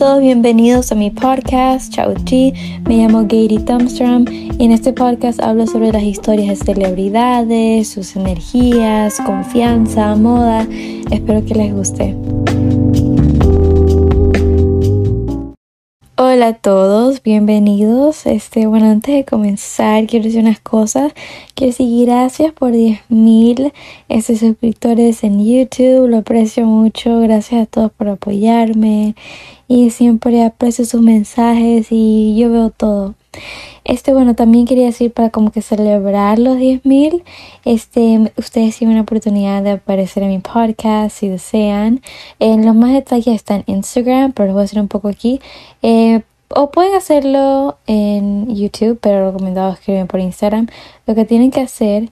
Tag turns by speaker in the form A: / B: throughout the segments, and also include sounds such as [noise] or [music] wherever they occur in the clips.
A: todos, bienvenidos a mi podcast, Chao Chi. Me llamo Gary Thumbstrom y en este podcast hablo sobre las historias de celebridades, sus energías, confianza, moda. Espero que les guste. Hola a todos, bienvenidos. Este, bueno, antes de comenzar, quiero decir unas cosas. Quiero decir gracias por 10.000 este, suscriptores en YouTube. Lo aprecio mucho. Gracias a todos por apoyarme. Y siempre aprecio sus mensajes y yo veo todo. Este, bueno, también quería decir para como que celebrar los 10.000, este, ustedes tienen una oportunidad de aparecer en mi podcast si desean. En los más detalles están en Instagram, pero les voy a decir un poco aquí. Eh, o pueden hacerlo en YouTube, pero recomendado escribir por Instagram. Lo que tienen que hacer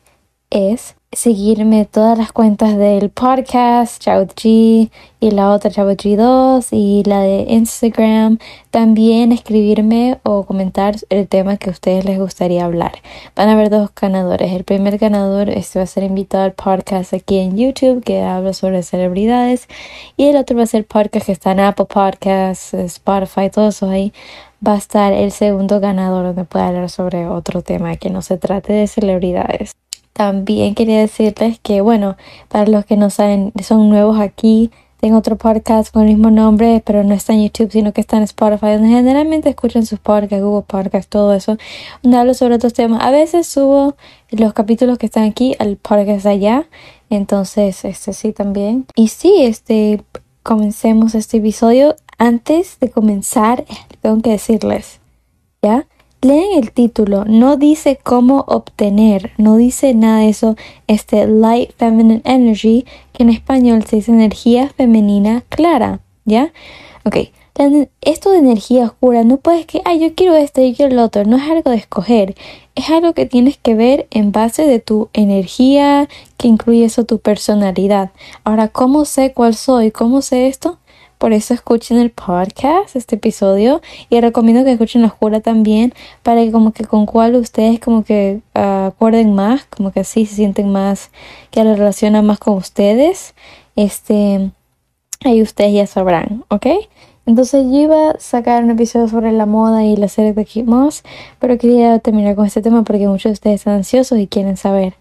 A: es seguirme todas las cuentas del podcast Chao G y la otra Chao G2 y la de Instagram. También escribirme o comentar el tema que a ustedes les gustaría hablar. Van a haber dos ganadores. El primer ganador este va a ser invitado al podcast aquí en YouTube que habla sobre celebridades y el otro va a ser podcast que está en Apple Podcasts, Spotify, todo eso ahí. Va a estar el segundo ganador donde puede hablar sobre otro tema que no se trate de celebridades. También quería decirles que, bueno, para los que no saben, son nuevos aquí, tengo otro podcast con el mismo nombre, pero no está en YouTube, sino que está en Spotify, donde generalmente escuchan sus podcasts, Google Podcasts, todo eso, donde hablo sobre otros temas. A veces subo los capítulos que están aquí al podcast allá, entonces, este sí también. Y sí, este, comencemos este episodio. Antes de comenzar, tengo que decirles, ¿ya? Leen el título, no dice cómo obtener, no dice nada de eso, este Light Feminine Energy, que en español se dice energía femenina clara, ¿ya? Ok, esto de energía oscura no puedes que, ay, yo quiero este, yo quiero el otro, no es algo de escoger, es algo que tienes que ver en base de tu energía, que incluye eso tu personalidad. Ahora, ¿cómo sé cuál soy? ¿Cómo sé esto? Por eso escuchen el podcast, este episodio. Y recomiendo que escuchen la oscura también. Para que como que con cuál ustedes como que uh, acuerden más. Como que así se sienten más. Que lo relacionan más con ustedes. Este. Ahí ustedes ya sabrán, ¿ok? Entonces yo iba a sacar un episodio sobre la moda y la serie de Kid Moss, pero quería terminar con este tema porque muchos de ustedes están ansiosos y quieren saber.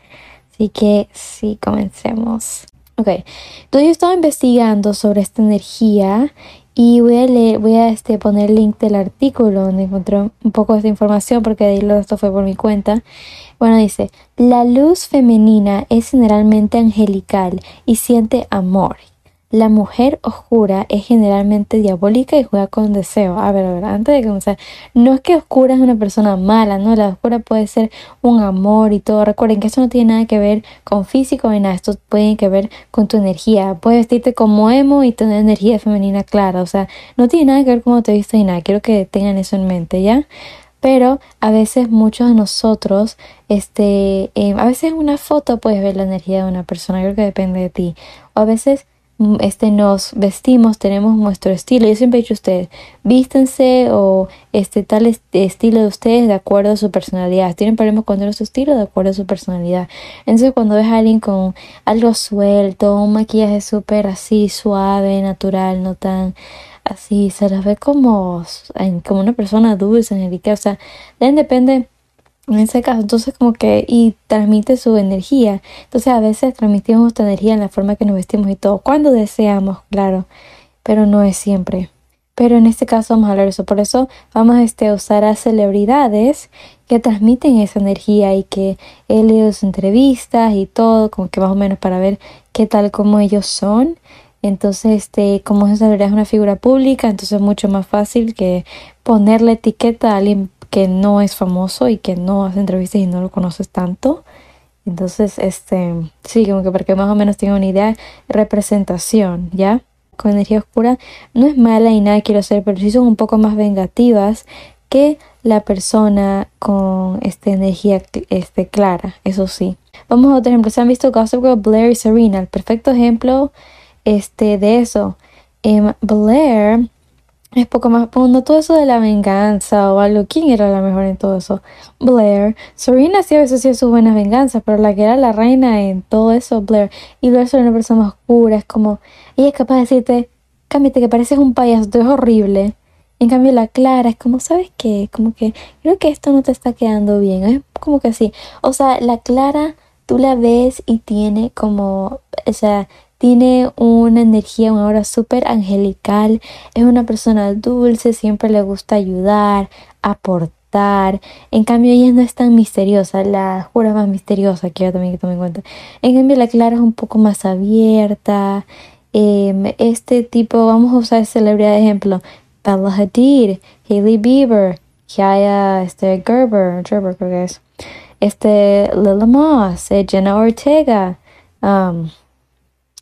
A: Así que sí, comencemos. Ok, entonces yo estaba investigando sobre esta energía y voy a leer, voy a este, poner el link del artículo donde encontré un poco de esta información porque de ahí esto fue por mi cuenta. Bueno, dice, la luz femenina es generalmente angelical y siente amor la mujer oscura es generalmente diabólica y juega con deseo. A ver, a ver, antes de comenzar, no es que oscura es una persona mala, ¿no? La oscura puede ser un amor y todo. Recuerden que eso no tiene nada que ver con físico ni nada. Esto puede que ver con tu energía. Puedes vestirte como emo y tener energía femenina clara. O sea, no tiene nada que ver cómo te vistes ni nada. Quiero que tengan eso en mente, ¿ya? pero a veces muchos de nosotros, este, eh, a veces en una foto puedes ver la energía de una persona, creo que depende de ti, o a veces este nos vestimos, tenemos nuestro estilo. Yo siempre he dicho a ustedes, vístense o este tal estilo de ustedes de acuerdo a su personalidad. Tienen problemas con su estilo de acuerdo a su personalidad. Entonces cuando ves a alguien con algo suelto, un maquillaje súper así suave, natural, no tan así, se las ve como, como una persona dulce, angelical. O sea, depende en ese caso, entonces como que y transmite su energía. Entonces a veces transmitimos nuestra energía en la forma que nos vestimos y todo, cuando deseamos, claro, pero no es siempre. Pero en este caso vamos a hablar de eso. Por eso vamos este, a usar a celebridades que transmiten esa energía y que he leído sus entrevistas y todo, como que más o menos para ver qué tal como ellos son. Entonces, este, como esa celebridad es una figura pública, entonces es mucho más fácil que ponerle etiqueta a alguien que no es famoso y que no hace entrevistas y no lo conoces tanto. Entonces, este, sí, como que para que más o menos tenga una idea, representación, ¿ya? Con energía oscura no es mala y nada quiero hacer, pero sí son un poco más vengativas que la persona con esta energía este, clara, eso sí. Vamos a otro ejemplo. ¿Se han visto Gossip Girl, Blair y Serena? El perfecto ejemplo este, de eso. Em, Blair es poco más no todo eso de la venganza o algo. ¿Quién era la mejor en todo eso? Blair. Serena sí a veces hacía sus buenas venganzas, pero la que era la reina en todo eso, Blair. Y Blair es una persona oscura, es como, ella es capaz de decirte, cámbiate que pareces un payaso, es horrible. En cambio la Clara es como, ¿sabes qué? Como que creo que esto no te está quedando bien. Es como que así. O sea, la Clara tú la ves y tiene como, o sea, tiene una energía, una aura súper angelical. Es una persona dulce, siempre le gusta ayudar, aportar. En cambio, ella no es tan misteriosa. La jura más misteriosa, quiero también que tome en cuenta. En cambio, la Clara es un poco más abierta. Em, este tipo, vamos a usar celebridad de ejemplo. Bella Hadid, Hailey Bieber, Kaya este, Gerber, Gerber creo que es. Este, Lila Moss, eh, Jenna Ortega. Um,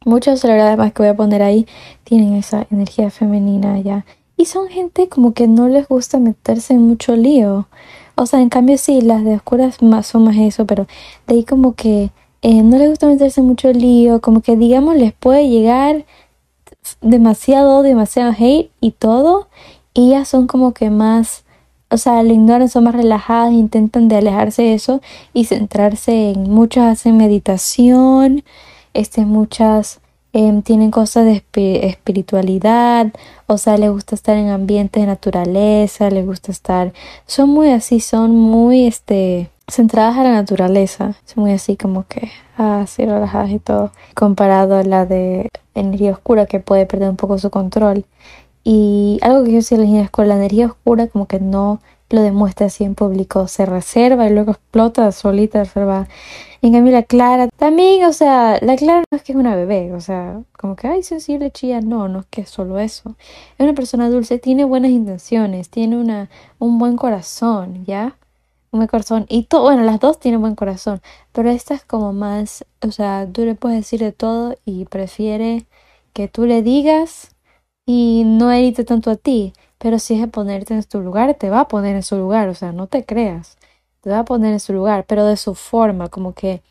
A: muchas celebridades más que voy a poner ahí tienen esa energía femenina ya. Y son gente como que no les gusta meterse en mucho lío. O sea, en cambio sí, las de oscuras más son más eso, pero de ahí como que eh, no les gusta meterse en mucho lío, como que digamos les puede llegar demasiado, demasiado hate y todo. Y ellas son como que más, o sea, le ignoran, son más relajadas, intentan de alejarse de eso y centrarse en muchas hacen meditación este, muchas em, tienen cosas de espiritualidad, o sea, les gusta estar en ambientes de naturaleza, les gusta estar, son muy así, son muy, este, centradas a la naturaleza, son muy así como que, así relajadas y todo, comparado a la de energía oscura que puede perder un poco su control. Y algo que yo sí les con la energía oscura como que no lo demuestra así en público, se reserva y luego explota solita, reserva. En cambio la Clara también, o sea, la Clara no es que es una bebé, o sea, como que, ay, sensible, chilla, no, no es que es solo eso. Es una persona dulce, tiene buenas intenciones, tiene una, un buen corazón, ¿ya? Un buen corazón. Y todo, bueno, las dos tienen buen corazón, pero esta es como más, o sea, tú le puedes decir de todo y prefiere que tú le digas y no herite tanto a ti. Pero si es de ponerte en tu lugar, te va a poner en su lugar, o sea, no te creas, te va a poner en su lugar, pero de su forma, como que,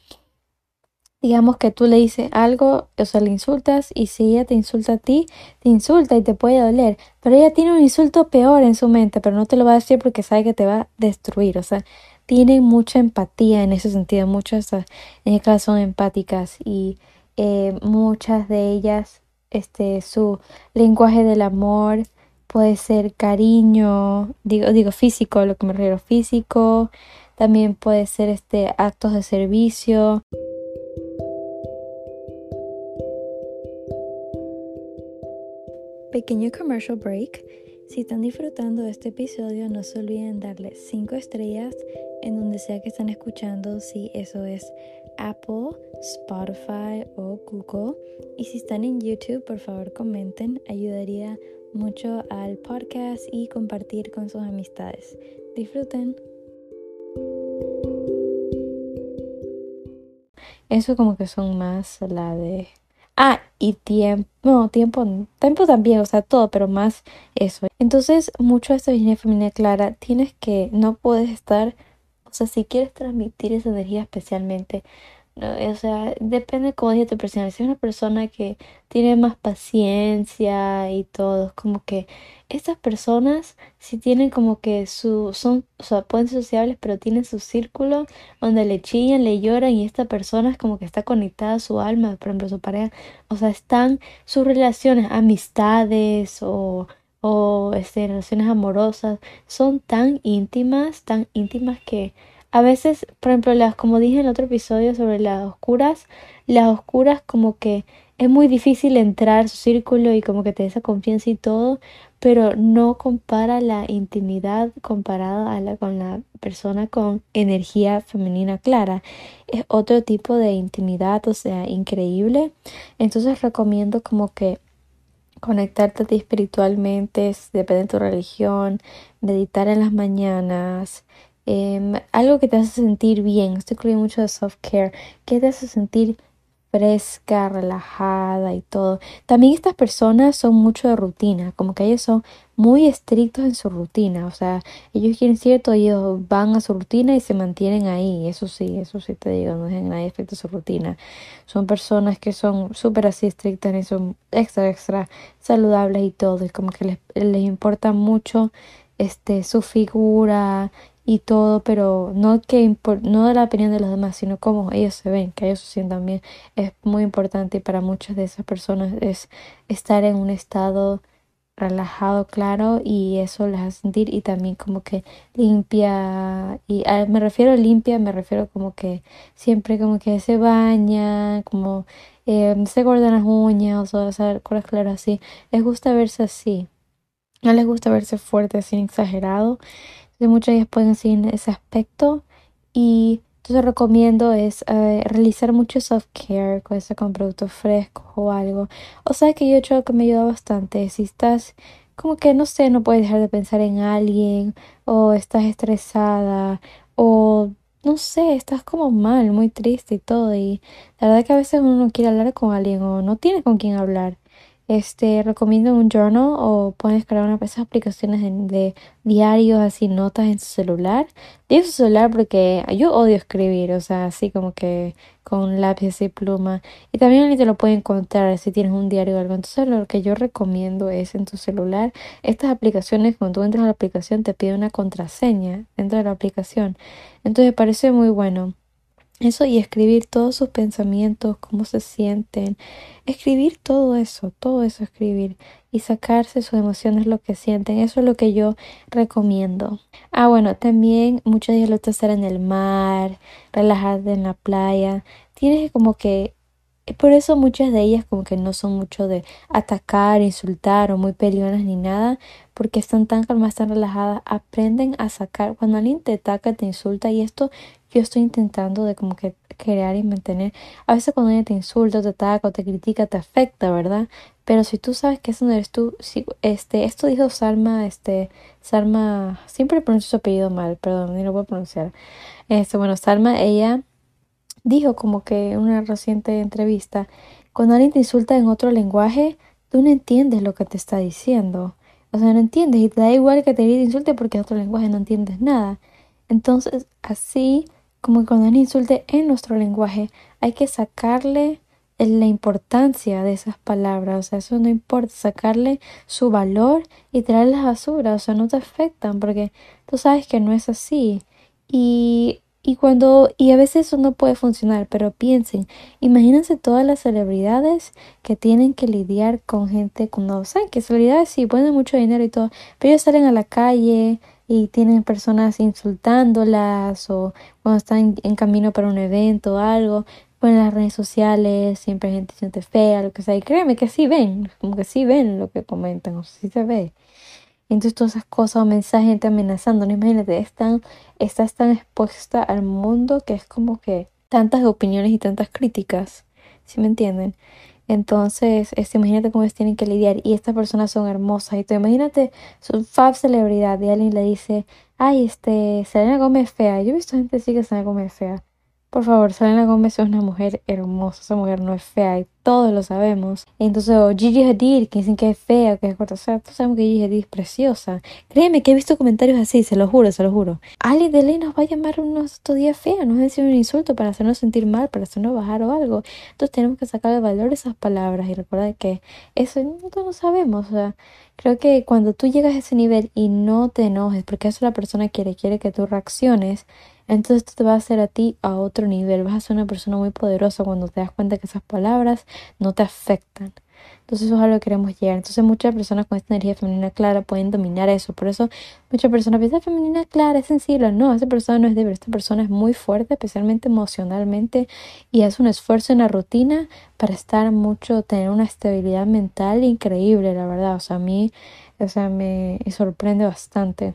A: digamos que tú le dices algo, o sea, le insultas y si ella te insulta a ti, te insulta y te puede doler, pero ella tiene un insulto peor en su mente, pero no te lo va a decir porque sabe que te va a destruir, o sea, tiene mucha empatía en ese sentido, muchas en el son empáticas y eh, muchas de ellas, este, su lenguaje del amor, puede ser cariño, digo, digo físico, lo que me refiero físico, también puede ser este actos de servicio. Pequeño commercial break. Si están disfrutando de este episodio, no se olviden darle 5 estrellas en donde sea que están escuchando, si eso es Apple, Spotify o Google. Y si están en YouTube, por favor comenten, ayudaría mucho al podcast y compartir con sus amistades. Disfruten. Eso como que son más la de... Ah, y tiempo, no, tiempo, tiempo también, o sea, todo, pero más eso. Entonces, mucho de esta energía femenina clara, tienes que, no puedes estar, o sea, si quieres transmitir esa energía especialmente, o sea, depende cómo diga tu persona. Si es una persona que tiene más paciencia y todo, como que estas personas si tienen como que su, son, o sea, pueden ser sociables, pero tienen su círculo donde le chillan, le lloran y esta persona es como que está conectada a su alma, por ejemplo, su pareja. O sea, están sus relaciones, amistades o, o este, relaciones amorosas, son tan íntimas, tan íntimas que a veces, por ejemplo, las, como dije en otro episodio sobre las oscuras, las oscuras como que es muy difícil entrar su círculo y como que te esa confianza y todo, pero no compara la intimidad comparada a la, con la persona con energía femenina clara. Es otro tipo de intimidad, o sea, increíble. Entonces recomiendo como que conectarte a ti espiritualmente, depende de tu religión, meditar en las mañanas, Em, algo que te hace sentir bien. Estoy incluyendo mucho de self-care. Que te hace sentir fresca, relajada y todo. También estas personas son mucho de rutina, como que ellos son muy estrictos en su rutina, o sea, ellos quieren cierto, ellos van a su rutina y se mantienen ahí, eso sí, eso sí te digo, no dejan nadie efecto su rutina. Son personas que son súper así estrictas y son extra, extra saludables y todo, y como que les, les importa mucho este su figura y todo, pero no que no de la opinión de los demás, sino cómo ellos se ven, que ellos se sientan bien. Es muy importante y para muchas de esas personas es estar en un estado relajado, claro, y eso les hace sentir y también como que limpia, y me refiero a limpia, me refiero como que siempre como que se baña, como eh, se cortan las uñas o hacer cosas claras así, les gusta verse así, no les gusta verse fuerte, así exagerado, muchas ellas pueden seguir ese aspecto y entonces recomiendo es eh, realizar mucho self-care, con con productos frescos o algo. O sea que yo he hecho que me ayuda bastante. Si estás como que no sé, no puedes dejar de pensar en alguien o estás estresada o no sé, estás como mal, muy triste y todo. Y la verdad que a veces uno no quiere hablar con alguien o no tiene con quién hablar este recomiendo un journal o puedes crear una de esas aplicaciones de, diarios así notas en su celular. Digo su celular porque yo odio escribir o sea así como que con lápiz y pluma. Y también te lo pueden encontrar si tienes un diario o algo entonces lo que yo recomiendo es en tu celular estas aplicaciones cuando tú entras a la aplicación te pide una contraseña dentro de la aplicación. Entonces parece muy bueno eso y escribir todos sus pensamientos, cómo se sienten, escribir todo eso, todo eso escribir y sacarse sus emociones, lo que sienten, eso es lo que yo recomiendo. Ah, bueno, también muchos días lo hacer en el mar, relajarte en la playa, tienes como que por eso muchas de ellas como que no son mucho de atacar, insultar o muy peleonas ni nada, porque están tan calmadas, tan relajadas, aprenden a sacar, cuando alguien te ataca, te insulta y esto yo estoy intentando de como que crear y mantener. A veces cuando alguien te insulta, te ataca o te critica, te afecta, ¿verdad? Pero si tú sabes que eso no eres tú, si, este, esto dijo Salma, este, Salma, siempre pronuncio su apellido mal, perdón, ni lo voy a pronunciar. Este, bueno, Salma, ella dijo como que en una reciente entrevista, cuando alguien te insulta en otro lenguaje, tú no entiendes lo que te está diciendo. O sea, no entiendes y te da igual que te insulte porque en otro lenguaje no entiendes nada. Entonces, así como cuando alguien insulte en nuestro lenguaje, hay que sacarle la importancia de esas palabras, o sea, eso no importa, sacarle su valor y traerlas basura, o sea, no te afectan porque tú sabes que no es así. Y, y cuando, y a veces eso no puede funcionar, pero piensen, imagínense todas las celebridades que tienen que lidiar con gente cuando saben que celebridades sí ponen mucho dinero y todo, pero ellos salen a la calle, y tienen personas insultándolas o cuando están en camino para un evento o algo, pues en las redes sociales siempre gente siente fea, lo que sea, y créeme que sí ven, como que sí ven lo que comentan, o sí se ve. Entonces todas esas cosas o mensajes, gente amenazando, imagínate, están, estás tan expuesta al mundo que es como que tantas opiniones y tantas críticas, ¿sí me entienden? Entonces, este, imagínate cómo ellos tienen que lidiar. Y estas personas son hermosas. Y tú imagínate, son fab celebridad. Y alguien le dice, ay, este, Selena Gómez fea. Yo he visto gente decir que Selena Gómez fea. Por favor, Selena Gómez es una mujer hermosa, esa mujer no es fea y todos lo sabemos. Entonces, Gigi Hadid, que dicen que es fea, que es corta, o sea, todos sabemos que Gigi Hadid es preciosa. Créeme que he visto comentarios así, se lo juro, se lo juro. Ali de Ley nos va a llamar unos estos días feos, nos va a decir un insulto para hacernos sentir mal, para hacernos bajar o algo. Entonces tenemos que sacar el valor esas palabras y recordar que eso no, lo sabemos, o sea, Creo que cuando tú llegas a ese nivel y no te enojes, porque eso la persona quiere, quiere que tú reacciones, entonces esto te va a hacer a ti a otro nivel. Vas a ser una persona muy poderosa cuando te das cuenta que esas palabras no te afectan. Entonces eso es a lo que queremos llegar. Entonces muchas personas con esta energía femenina clara pueden dominar eso. Por eso muchas personas piensan femenina clara, es sensible. No, esa persona no es débil. Esta persona es muy fuerte, especialmente emocionalmente. Y hace un esfuerzo en la rutina para estar mucho, tener una estabilidad mental increíble, la verdad. O sea, a mí, o sea, me sorprende bastante.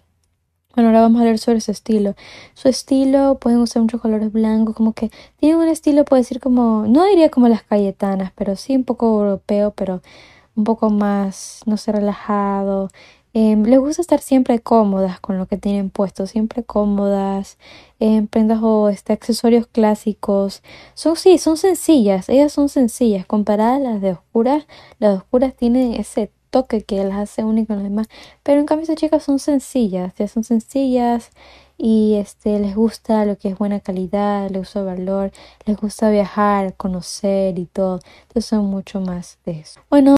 A: Bueno, ahora vamos a ver sobre su estilo. Su estilo, pueden usar muchos colores blancos, como que tiene un estilo, puede decir como, no diría como las Cayetanas, pero sí un poco europeo, pero un poco más, no sé, relajado. Eh, les gusta estar siempre cómodas con lo que tienen puesto, siempre cómodas, eh, prendas o este, accesorios clásicos. Son, sí, son sencillas, ellas son sencillas, comparadas a las de oscuras. Las de oscuras tienen ese toque que las hace únicas los demás. Pero en cambio estas chicas son sencillas, ya son sencillas y este les gusta lo que es buena calidad, les gusta valor, les gusta viajar, conocer y todo. Entonces son mucho más de eso. Bueno,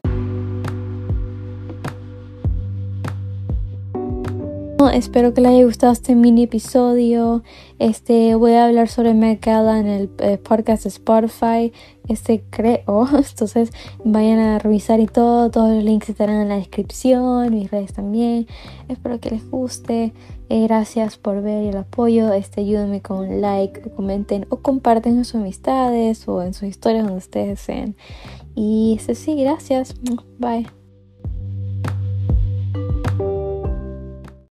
A: espero que les haya gustado este mini episodio. Este, voy a hablar sobre Met en el eh, podcast de Spotify. Este creo. [laughs] Entonces vayan a revisar y todo. Todos los links estarán en la descripción. Mis redes también. Espero que les guste. Eh, gracias por ver el apoyo. Este, ayúdenme con un like, comenten o comparten en sus amistades o en sus historias donde ustedes deseen. Y este sí, gracias. Bye.